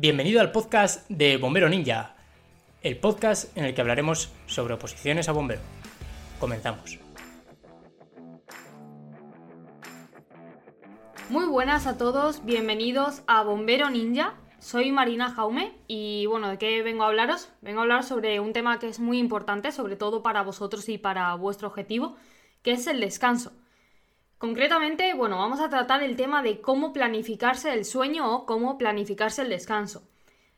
Bienvenido al podcast de Bombero Ninja, el podcast en el que hablaremos sobre oposiciones a bombero. Comenzamos. Muy buenas a todos, bienvenidos a Bombero Ninja. Soy Marina Jaume y bueno, ¿de qué vengo a hablaros? Vengo a hablar sobre un tema que es muy importante, sobre todo para vosotros y para vuestro objetivo, que es el descanso. Concretamente, bueno, vamos a tratar el tema de cómo planificarse el sueño o cómo planificarse el descanso.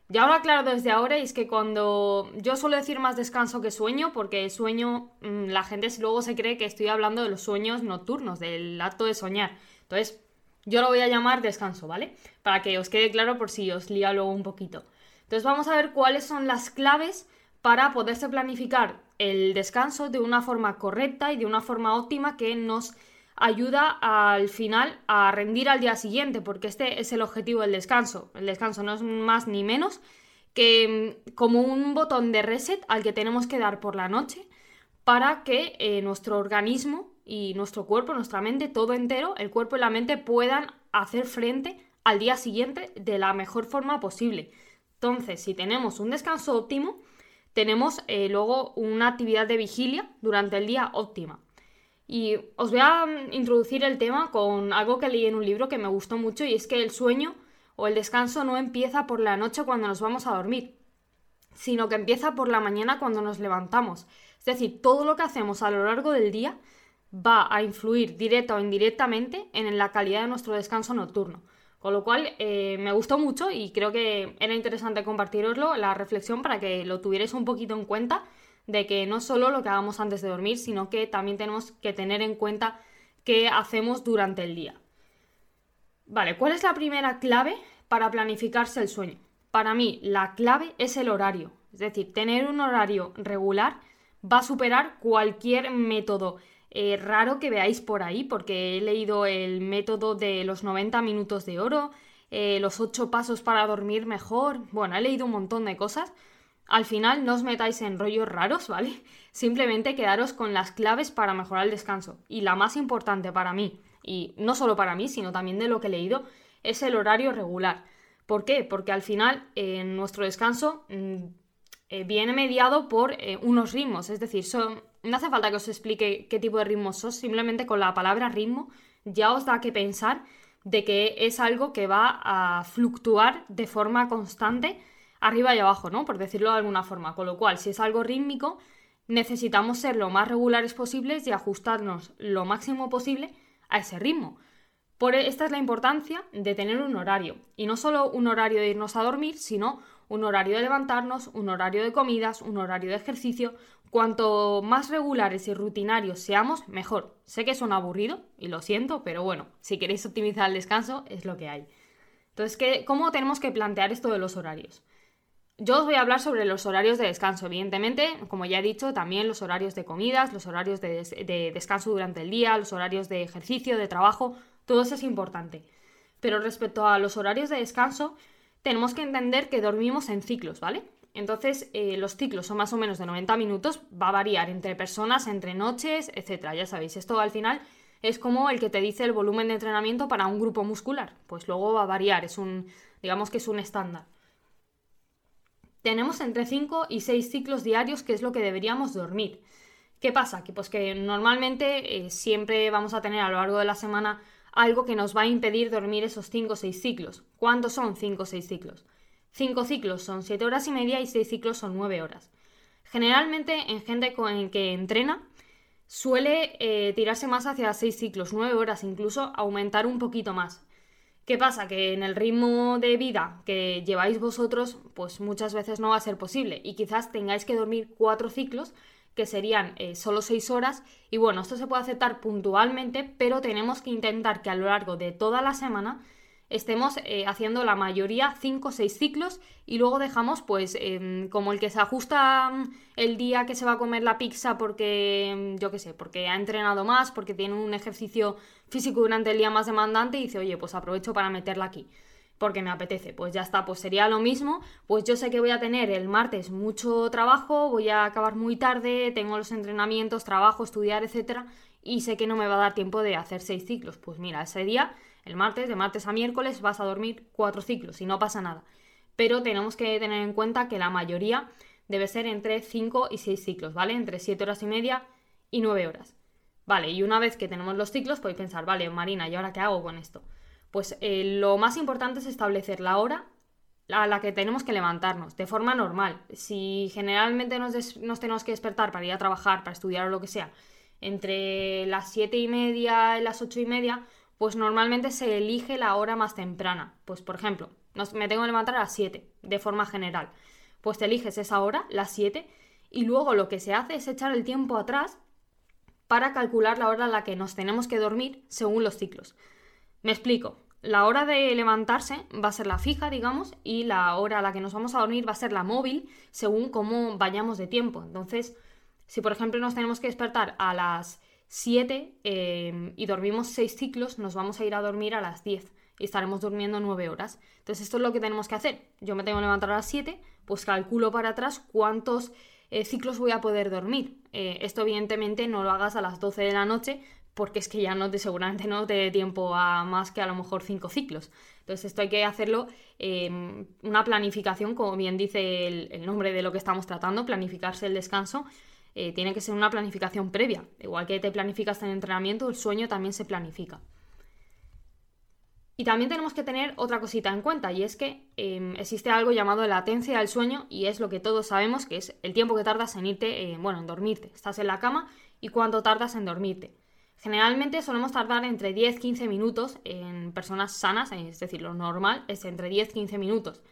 Ya ahora claro desde ahora es que cuando yo suelo decir más descanso que sueño, porque sueño, mm, la gente luego se cree que estoy hablando de los sueños nocturnos, del acto de soñar. Entonces, yo lo voy a llamar descanso, ¿vale? Para que os quede claro por si os lía luego un poquito. Entonces vamos a ver cuáles son las claves para poderse planificar el descanso de una forma correcta y de una forma óptima que nos ayuda al final a rendir al día siguiente, porque este es el objetivo del descanso. El descanso no es más ni menos que mm, como un botón de reset al que tenemos que dar por la noche para que eh, nuestro organismo y nuestro cuerpo, nuestra mente, todo entero, el cuerpo y la mente puedan hacer frente al día siguiente de la mejor forma posible. Entonces, si tenemos un descanso óptimo, tenemos eh, luego una actividad de vigilia durante el día óptima. Y os voy a mm, introducir el tema con algo que leí en un libro que me gustó mucho y es que el sueño o el descanso no empieza por la noche cuando nos vamos a dormir, sino que empieza por la mañana cuando nos levantamos. Es decir, todo lo que hacemos a lo largo del día va a influir directa o indirectamente en la calidad de nuestro descanso nocturno. Con lo cual eh, me gustó mucho y creo que era interesante compartiroslo, la reflexión para que lo tuvierais un poquito en cuenta de que no solo lo que hagamos antes de dormir, sino que también tenemos que tener en cuenta qué hacemos durante el día. Vale, ¿cuál es la primera clave para planificarse el sueño? Para mí, la clave es el horario. Es decir, tener un horario regular va a superar cualquier método eh, raro que veáis por ahí, porque he leído el método de los 90 minutos de oro, eh, los 8 pasos para dormir mejor. Bueno, he leído un montón de cosas al final no os metáis en rollos raros, ¿vale? Simplemente quedaros con las claves para mejorar el descanso. Y la más importante para mí, y no solo para mí, sino también de lo que he leído, es el horario regular. ¿Por qué? Porque al final en nuestro descanso mm, eh, viene mediado por eh, unos ritmos, es decir, son, no hace falta que os explique qué tipo de ritmos son, simplemente con la palabra ritmo ya os da que pensar de que es algo que va a fluctuar de forma constante arriba y abajo, ¿no? Por decirlo de alguna forma. Con lo cual, si es algo rítmico, necesitamos ser lo más regulares posibles y ajustarnos lo máximo posible a ese ritmo. Por e, esta es la importancia de tener un horario. Y no solo un horario de irnos a dormir, sino un horario de levantarnos, un horario de comidas, un horario de ejercicio. Cuanto más regulares y rutinarios seamos, mejor. Sé que suena aburrido, y lo siento, pero bueno, si queréis optimizar el descanso, es lo que hay. Entonces, ¿cómo tenemos que plantear esto de los horarios? Yo os voy a hablar sobre los horarios de descanso, evidentemente, como ya he dicho, también los horarios de comidas, los horarios de, descanso durante el día, los horarios de ejercicio, de trabajo, todo eso es importante. Pero respecto a los horarios de descanso, tenemos que entender que dormimos en ciclos, ¿vale? Entonces, eh, los ciclos son más o menos de 90 minutos, va a variar entre personas, entre noches, etc. Ya sabéis, esto al final es como el que te dice el volumen de entrenamiento para un grupo muscular. Pues luego va a variar, es un, digamos que es un estándar tenemos entre 5 y 6 ciclos diarios, que es lo que deberíamos dormir. ¿Qué pasa? Que pues que normalmente eh, siempre vamos a tener a lo largo de la semana algo que nos va a impedir dormir esos 5 o 6 ciclos. ¿Cuántos son 5 o 6 ciclos? 5 ciclos son 7 horas y media y 6 ciclos son 9 horas. Generalmente en gente con, que entrena suele eh, tirarse más hacia 6 ciclos, 9 horas, incluso aumentar un poquito más. ¿Qué pasa? Que en el ritmo de vida que lleváis vosotros, pues muchas veces no va a ser posible. Y quizás tengáis que dormir cuatro ciclos que serían eh, solo seis horas. Y bueno, esto se puede aceptar puntualmente, pero tenemos que intentar que a lo largo de toda la semana estemos eh, haciendo la mayoría 5 o 6 ciclos. Y luego dejamos pues em, como el que se ajusta mm, el día que se va a comer la pizza porque em, yo qué sé, porque ha entrenado más, porque tiene un ejercicio físico durante el día más demandante y dice, oye, pues aprovecho para meterla aquí porque me apetece. Pues ya está, pues sería lo mismo. Pues yo sé que voy a tener el martes mucho trabajo, voy a acabar muy tarde, tengo los entrenamientos, trabajo, estudiar, etcétera, y sé que no me va a dar tiempo de hacer seis ciclos. Pues mira, ese día el martes, de martes a miércoles, vas a dormir cuatro ciclos y no pasa nada. pero tenemos que tener en cuenta que la mayoría debe ser entre 5 y 6 ciclos, ¿vale? Entre 7 horas y media y 9 horas. Vale, y una vez que tenemos los ciclos, podéis pensar, vale, Marina, ¿y ahora qué hago con esto? Pues eh, lo más importante es establecer la hora a la que tenemos que levantarnos, de forma normal. Si generalmente nos, nos tenemos que despertar para ir a trabajar, para estudiar o lo que sea, entre las 7 y media y las 8 y media, pues normalmente se elige la hora más temprana. Pues por ejemplo, me tengo que levantar a las 7, de forma general. Pues te eliges esa hora, las 7, y luego lo que se hace es echar el tiempo atrás para calcular la hora a la que nos tenemos que dormir según los ciclos. Me explico. La hora de levantarse va a ser la fija, digamos, y la hora a la que nos vamos a dormir va a ser la móvil, según cómo vayamos de tiempo. Entonces, si por ejemplo nos tenemos que despertar a las 7 eh, y dormimos 6 ciclos, nos vamos a ir a dormir a las 10 y estaremos durmiendo 9 horas. Entonces, esto es lo que tenemos que hacer. Yo me tengo que levantar a las 7, pues calculo para atrás cuántos eh, ciclos voy a poder dormir. Eh, esto evidentemente no lo hagas a las 12 de la noche porque es que ya no te seguramente no te dé tiempo a más que a lo mejor 5 ciclos. Entonces esto hay que hacerlo eh, una planificación, como bien dice el, nombre de lo que estamos tratando, planificarse el descanso. tiene que ser una planificación previa. Igual que te planificas en entrenamiento, el sueño también se planifica. Y también tenemos que tener otra cosita en cuenta, y es que em, existe algo llamado latencia del sueño, y es lo que todos sabemos que es el tiempo que tardas en irte, eh, bueno, en dormirte. Estás en la cama y cuánto tardas en dormirte. Generalmente solemos tardar entre 10-15 minutos en personas sanas, es decir, lo normal es entre 10-15 minutos.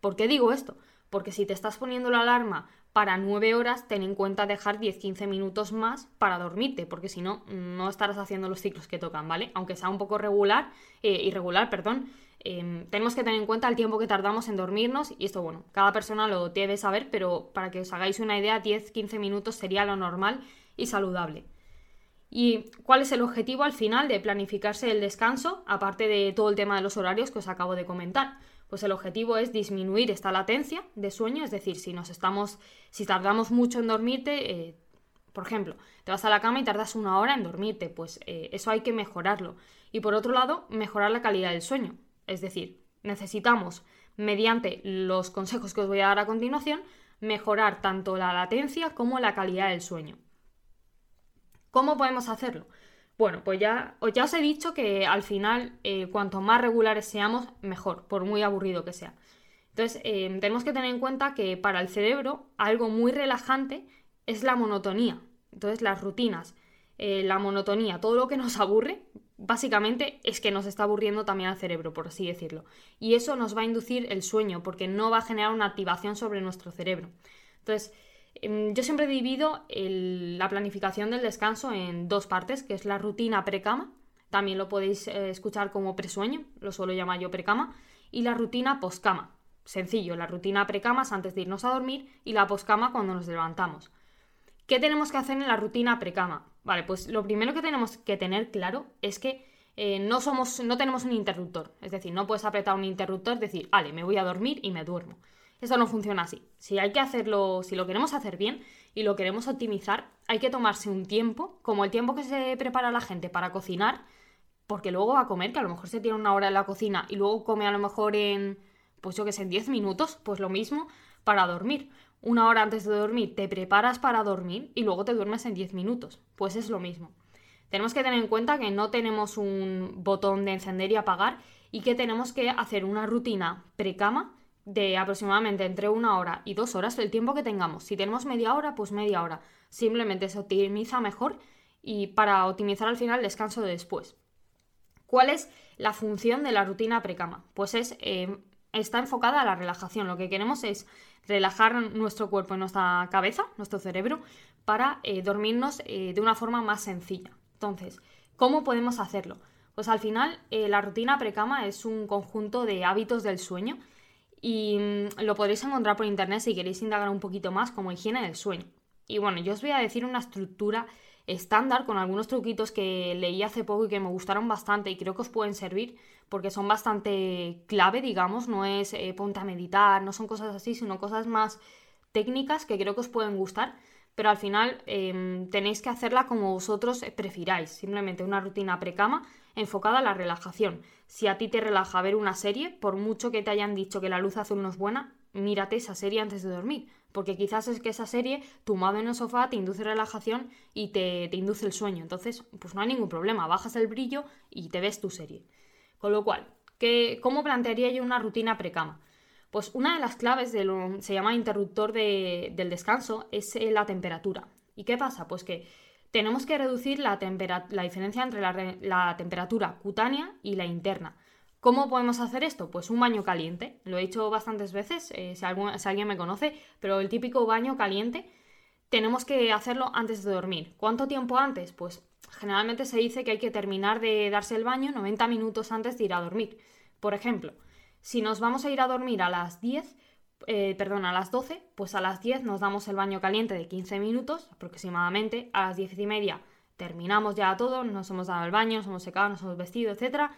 ¿Por qué digo esto? Porque si te estás poniendo la alarma para 9 horas, ten en cuenta dejar 10-15 minutos más para dormirte, porque si no, no estarás haciendo los ciclos que tocan, ¿vale? Aunque sea un poco regular, eh, irregular, perdón, em, tenemos que tener en cuenta el tiempo que tardamos en dormirnos y esto, bueno, cada persona lo debe saber, pero para que os hagáis una idea, 10-15 minutos sería lo normal y saludable. ¿Y cuál es el objetivo al final de planificarse el descanso, aparte de todo el tema de los horarios que os acabo de comentar? pues el objetivo es disminuir esta latencia de sueño, es decir, si nos estamos, si tardamos mucho en dormirte, eh, por ejemplo, te vas a la cama y tardas una hora en dormirte, pues eh, eso hay que mejorarlo. Y por otro lado, mejorar la calidad del sueño, es decir, necesitamos, mediante los consejos que os voy a dar a continuación, mejorar tanto la latencia como la calidad del sueño. ¿Cómo podemos hacerlo? Bueno, pues ya, ya os he dicho que al final, eh, cuanto más regulares seamos, mejor, por muy aburrido que sea. Entonces, eh, tenemos que tener en cuenta que para el cerebro algo muy relajante es la monotonía. Entonces, las rutinas, eh, la monotonía, todo lo que nos aburre, básicamente es que nos está aburriendo también al cerebro, por así decirlo. Y eso nos va a inducir el sueño, porque no va a generar una activación sobre nuestro cerebro. Entonces, yo siempre divido la planificación del descanso en dos partes, que es la rutina precama, también lo podéis eh, escuchar como presueño, lo suelo llamar yo precama, y la rutina poscama. Sencillo, la rutina precama es antes de irnos a dormir y la poscama cuando nos levantamos. ¿Qué tenemos que hacer en la rutina precama? Vale, pues lo primero que tenemos que tener claro es que eh, no, somos, no tenemos un interruptor. Es decir, no puedes apretar un interruptor, decir, vale, me voy a dormir y me duermo. Eso no funciona así. Si hay que hacerlo, si lo queremos hacer bien y lo queremos optimizar, hay que tomarse un tiempo, como el tiempo que se prepara la gente para cocinar, porque luego va a comer, que a lo mejor se tiene una hora en la cocina y luego come a lo mejor en, pues yo que sé, en 10 minutos, pues lo mismo para dormir. Una hora antes de dormir te preparas para dormir y luego te duermes en 10 minutos. Pues es lo mismo. Tenemos que tener en cuenta que no tenemos un botón de encender y apagar y que tenemos que hacer una rutina precama de aproximadamente entre una hora y dos horas, el tiempo que tengamos. Si tenemos media hora, pues media hora. Simplemente se optimiza mejor y para optimizar al final el descanso de después. ¿Cuál es la función de la rutina precama? Pues es, eh, está enfocada a la relajación. Lo que queremos es relajar nuestro cuerpo y nuestra cabeza, nuestro cerebro, para eh, dormirnos eh, de una forma más sencilla. Entonces, ¿cómo podemos hacerlo? Pues al final la rutina precama es un conjunto de hábitos del sueño y mm, lo podréis encontrar por internet si queréis indagar un poquito más como higiene del sueño. Y bueno, yo os voy a decir una estructura estándar con algunos truquitos que leí hace poco y que me gustaron bastante y creo que os pueden servir porque son bastante clave, digamos, no es eh, ponte a meditar, no son cosas así, sino cosas más técnicas que creo que os pueden gustar, pero al final em, tenéis que hacerla como vosotros prefiráis, simplemente una rutina precama enfocada a la relajación. Si a ti te relaja ver una serie, por mucho que te hayan dicho que la luz azul no es buena, mírate esa serie antes de dormir. Porque quizás es que esa serie, tumbado en el sofá, te induce relajación y te, te induce el sueño. Entonces, pues no hay ningún problema. Bajas el brillo y te ves tu serie. Con lo cual, ¿qué, ¿cómo plantearía yo una rutina precama? Pues una de las claves de lo, se llama interruptor de, del descanso es eh, la temperatura. ¿Y qué pasa? Pues que tenemos que reducir la, la diferencia entre la, temperatura cutánea y la interna. ¿Cómo podemos hacer esto? Pues un baño caliente. Lo he hecho bastantes veces, eh, si alguien me conoce, pero el típico baño caliente tenemos que hacerlo antes de dormir. ¿Cuánto tiempo antes? Pues generalmente se dice que hay que terminar de darse el baño 90 minutos antes de ir a dormir. Por ejemplo, si nos vamos a ir a dormir a las 10, eh, perdón, a las 12, pues a las 10 nos damos el baño caliente de 15 minutos aproximadamente, a las 10 y media terminamos ya todo, nos hemos dado el baño, nos hemos secado, nos hemos vestido, etc.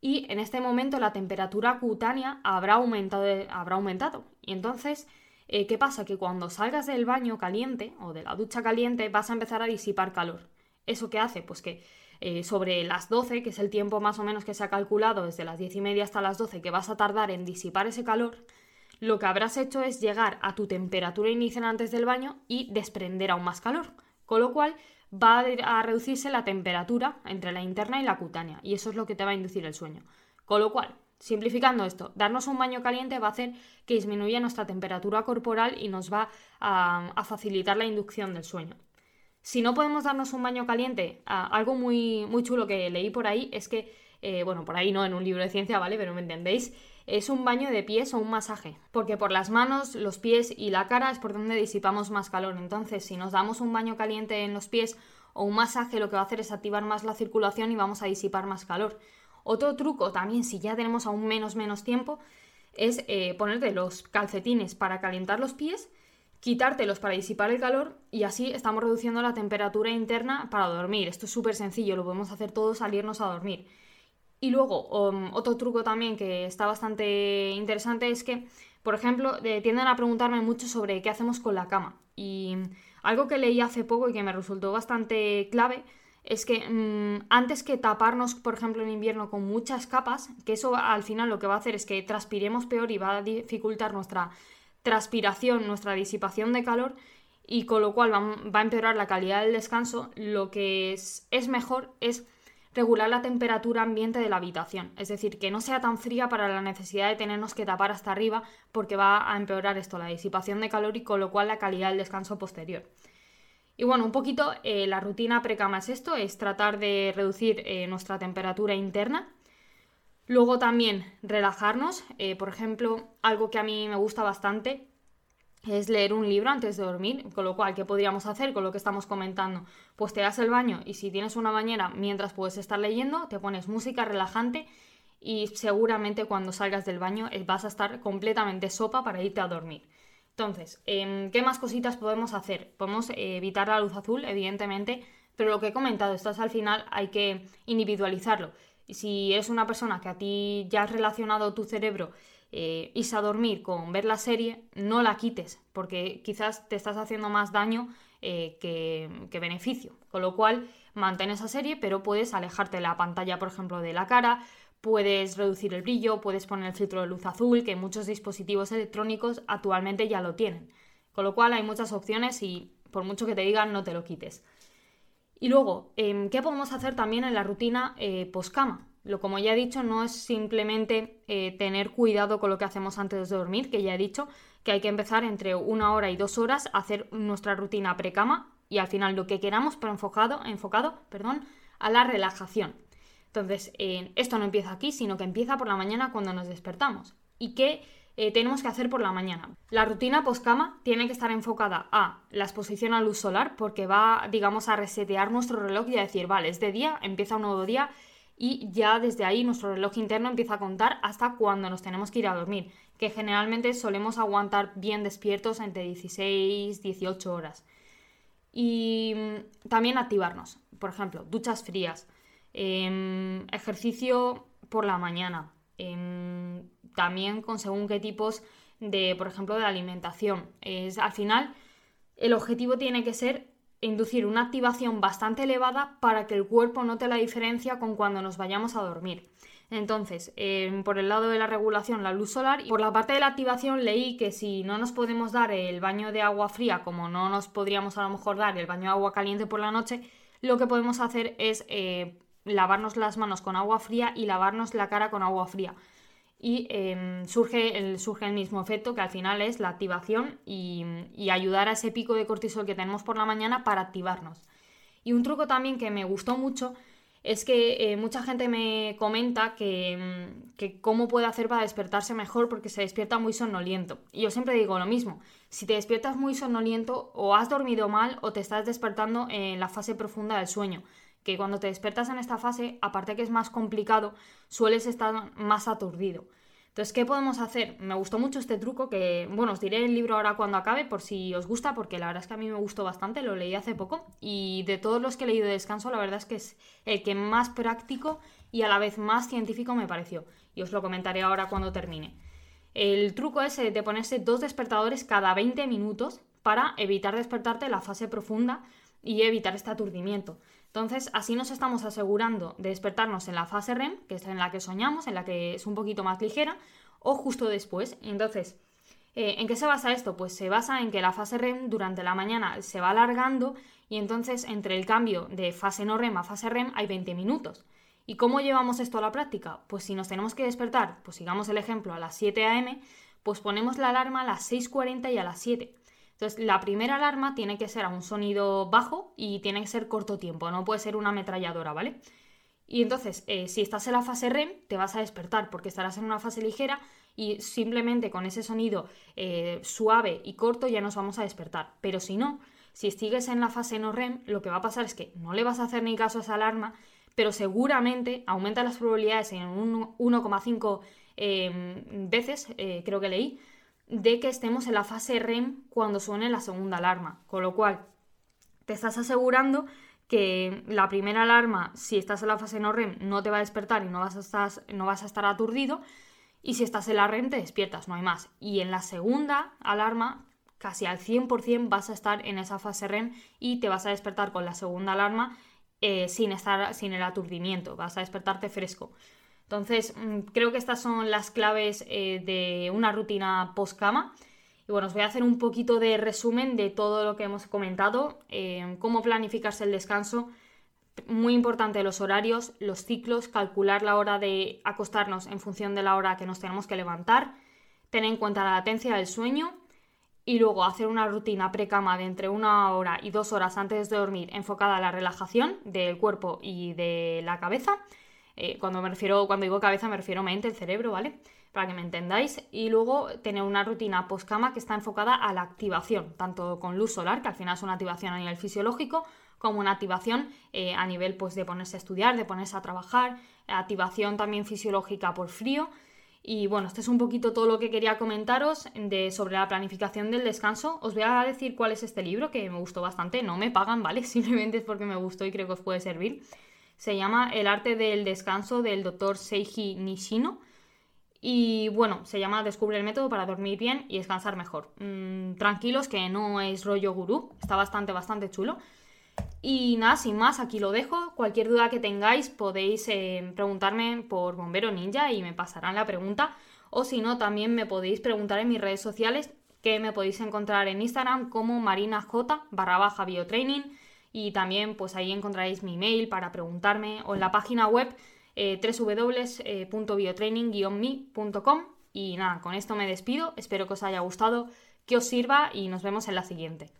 Y en este momento la temperatura cutánea habrá aumentado. Habrá aumentado. Y entonces, eh, ¿qué pasa? Que cuando salgas del baño caliente o de la ducha caliente vas a empezar a disipar calor. ¿Eso qué hace? Pues que eh, sobre las 12, que es el tiempo más o menos que se ha calculado desde las 10 y media hasta las 12 que vas a tardar en disipar ese calor, lo que habrás hecho es llegar a tu temperatura inicial antes del baño y desprender aún más calor. Con lo cual va a reducirse la temperatura entre la interna y la cutánea, y eso es lo que te va a inducir el sueño. Con lo cual, simplificando esto, darnos un baño caliente va a hacer que disminuya nuestra temperatura corporal y nos va a facilitar la inducción del sueño. Si no podemos darnos un baño caliente, algo muy, muy chulo que leí por ahí es que, eh, bueno, por ahí no en un libro de ciencia, ¿vale? Pero me entendéis, es un baño de pies o un masaje, porque por las manos, los pies y la cara es por donde disipamos más calor. Entonces, si nos damos un baño caliente en los pies o un masaje, lo que va a hacer es activar más la circulación y vamos a disipar más calor. Otro truco también, si ya tenemos aún menos menos tiempo, es eh, ponerte los calcetines para calentar los pies quitártelos para disipar el calor y así estamos reduciendo la temperatura interna para dormir. Esto es súper sencillo, lo podemos hacer todos salirnos a dormir. Y luego, um, otro truco también que está bastante interesante es que, por ejemplo, tienden a preguntarme mucho sobre qué hacemos con la cama. Y algo que leí hace poco y que me resultó bastante clave es que mm, antes que taparnos, por ejemplo, en invierno con muchas capas, que eso al final lo que va a hacer es que transpiremos peor y va a dificultar nuestra transpiración, nuestra disipación de calor y con lo cual va, a empeorar la calidad del descanso, lo que es, es, mejor es regular la temperatura ambiente de la habitación, es decir, que no sea tan fría para la necesidad de tenernos que tapar hasta arriba porque va a empeorar esto, la disipación de calor y con lo cual la calidad del descanso posterior. Y bueno, un poquito eh, la rutina precama es esto, es tratar de reducir eh, nuestra temperatura interna Luego también relajarnos, eh, por ejemplo, algo que a mí me gusta bastante es leer un libro antes de dormir, con lo cual, ¿qué podríamos hacer con lo que estamos comentando? Pues te das el baño y si tienes una bañera mientras puedes estar leyendo, te pones música relajante y seguramente cuando salgas del baño eh, vas a estar completamente sopa para irte a dormir. Entonces, em, ¿qué más cositas podemos hacer? Podemos eh, evitar la luz azul, evidentemente, pero lo que he comentado, esto es al final hay que individualizarlo. Si eres una persona que a ti ya has relacionado tu cerebro eh, a dormir con ver la serie, no la quites, porque quizás te estás haciendo más daño eh, que, beneficio. Con lo cual, mantén esa serie, pero puedes alejarte la pantalla, por ejemplo, de la cara, puedes reducir el brillo, puedes poner el filtro de luz azul, que muchos dispositivos electrónicos actualmente ya lo tienen. Con lo cual hay muchas opciones y por mucho que te digan, no te lo quites. Y luego, em, ¿qué podemos hacer también en la rutina eh, post-cama? Lo como ya he dicho, no es simplemente eh, tener cuidado con lo que hacemos antes de dormir, que ya he dicho que hay que empezar entre una hora y dos horas a hacer nuestra rutina pre-cama y al final lo que queramos, pero enfocado, enfocado perdón, a la relajación. Entonces, esto no empieza aquí, sino que empieza por la mañana cuando nos despertamos. ¿Y qué eh, tenemos que hacer por la mañana. La rutina post-cama tiene que estar enfocada a la exposición a luz solar porque va, digamos, a resetear nuestro reloj y a decir, vale, es de día, empieza un nuevo día y ya desde ahí nuestro reloj interno empieza a contar hasta cuando nos tenemos que ir a dormir, que generalmente solemos aguantar bien despiertos entre 16 18 horas. Y mm, también activarnos, por ejemplo, duchas frías, em, ejercicio por la mañana, em, también con según qué tipos de, por ejemplo, de alimentación. Es, al final, el objetivo tiene que ser inducir una activación bastante elevada para que el cuerpo note la diferencia con cuando nos vayamos a dormir. Entonces, em, por el lado de la regulación, la luz solar, y por la parte de la activación leí que si no nos podemos dar el baño de agua fría, como no nos podríamos a lo mejor dar el baño de agua caliente por la noche, lo que podemos hacer es eh, lavarnos las manos con agua fría y lavarnos la cara con agua fría. Y em, surge, el, surge el mismo efecto que al final es la activación y, ayudar a ese pico de cortisol que tenemos por la mañana para activarnos. Y un truco también que me gustó mucho es que eh, mucha gente me comenta mm, que, cómo puede hacer para despertarse mejor porque se despierta muy sonoliento. Y yo siempre digo lo mismo, si te despiertas muy sonoliento o has dormido mal o te estás despertando en la fase profunda del sueño, que cuando te despiertas en esta fase, aparte que es más complicado, sueles estar más aturdido. Entonces, ¿qué podemos hacer? Me gustó mucho este truco que, bueno, os diré el libro ahora cuando acabe por si os gusta, porque la verdad es que a mí me gustó bastante, lo leí hace poco y de todos los que he leído de descanso, la verdad es que es el que más práctico y a la vez más científico me pareció. Y os lo comentaré ahora cuando termine. El truco es eh, de ponerse dos despertadores cada 20 minutos para evitar despertarte en la fase profunda y evitar este aturdimiento. Entonces, así nos estamos asegurando de despertarnos en la fase REM, que es en la que soñamos, en la que es un poquito más ligera, o justo después. Entonces, eh, ¿en qué se basa esto? Pues se basa en que la fase REM durante la mañana se va alargando y entonces entre el cambio de fase no REM a fase REM hay 20 minutos. ¿Y cómo llevamos esto a la práctica? Pues si nos tenemos que despertar, pues sigamos el ejemplo, a las 7 a.m., pues ponemos la alarma a las 6.40 y a las 7. Entonces, la primera alarma tiene que ser a un sonido bajo y tiene que ser corto tiempo, no puede ser una ametralladora, ¿vale? Y entonces, eh, si estás en la fase REM, te vas a despertar porque estarás en una fase ligera y simplemente con ese sonido eh, suave y corto ya nos vamos a despertar. Pero si no, si sigues en la fase no REM, lo que va a pasar es que no le vas a hacer ni caso a esa alarma, pero seguramente aumenta las probabilidades en un 1,5 eh, veces, creo que leí, de que estemos en la fase REM cuando suene la segunda alarma. Con lo cual, te estás asegurando que la primera alarma, si estás en la fase no REM, no te va a despertar y no vas a estar, no vas a estar aturdido. Y si estás en la REM, te despiertas, no hay más. Y en la segunda alarma, casi al 100% vas a estar en esa fase REM y te vas a despertar con la segunda alarma eh, sin, estar, sin el aturdimiento, vas a despertarte fresco. Entonces, mm, creo que estas son las claves eh, de una rutina post-cama. Y bueno, os voy a hacer un poquito de resumen de todo lo que hemos comentado, eh, cómo planificarse el descanso. Muy importante los horarios, los ciclos, calcular la hora de acostarnos en función de la hora que nos tenemos que levantar, tener en cuenta la latencia del sueño y luego hacer una rutina pre-cama de entre una hora y dos horas antes de dormir enfocada a la relajación del cuerpo y de la cabeza eh, cuando me refiero, cuando digo cabeza me refiero mente, el cerebro, ¿vale? Para que me entendáis. Y luego tener una rutina post-cama que está enfocada a la activación, tanto con luz solar, que al final es una activación a nivel fisiológico, como una activación eh, a nivel pues, de ponerse a estudiar, de ponerse a trabajar, activación también fisiológica por frío. Y bueno, este es un poquito todo lo que quería comentaros de, sobre la planificación del descanso. Os voy a decir cuál es este libro, que me gustó bastante. No me pagan, ¿vale? Simplemente es porque me gustó y creo que os puede servir. Se llama El arte del descanso del doctor Seiji Nishino. Y bueno, se llama Descubre el método para dormir bien y descansar mejor. Mm, tranquilos que no es rollo gurú, está bastante, bastante chulo. Y nada, sin más, aquí lo dejo. Cualquier duda que tengáis podéis eh, preguntarme por Bombero Ninja y me pasarán la pregunta. O si no, también me podéis preguntar en mis redes sociales que me podéis encontrar en Instagram como marinaj barra baja biotraining y también pues ahí encontraréis mi email para preguntarme o en la página web eh, www.biotraining-me.com y nada, con esto me despido, espero que os haya gustado, que os sirva y nos vemos en la siguiente.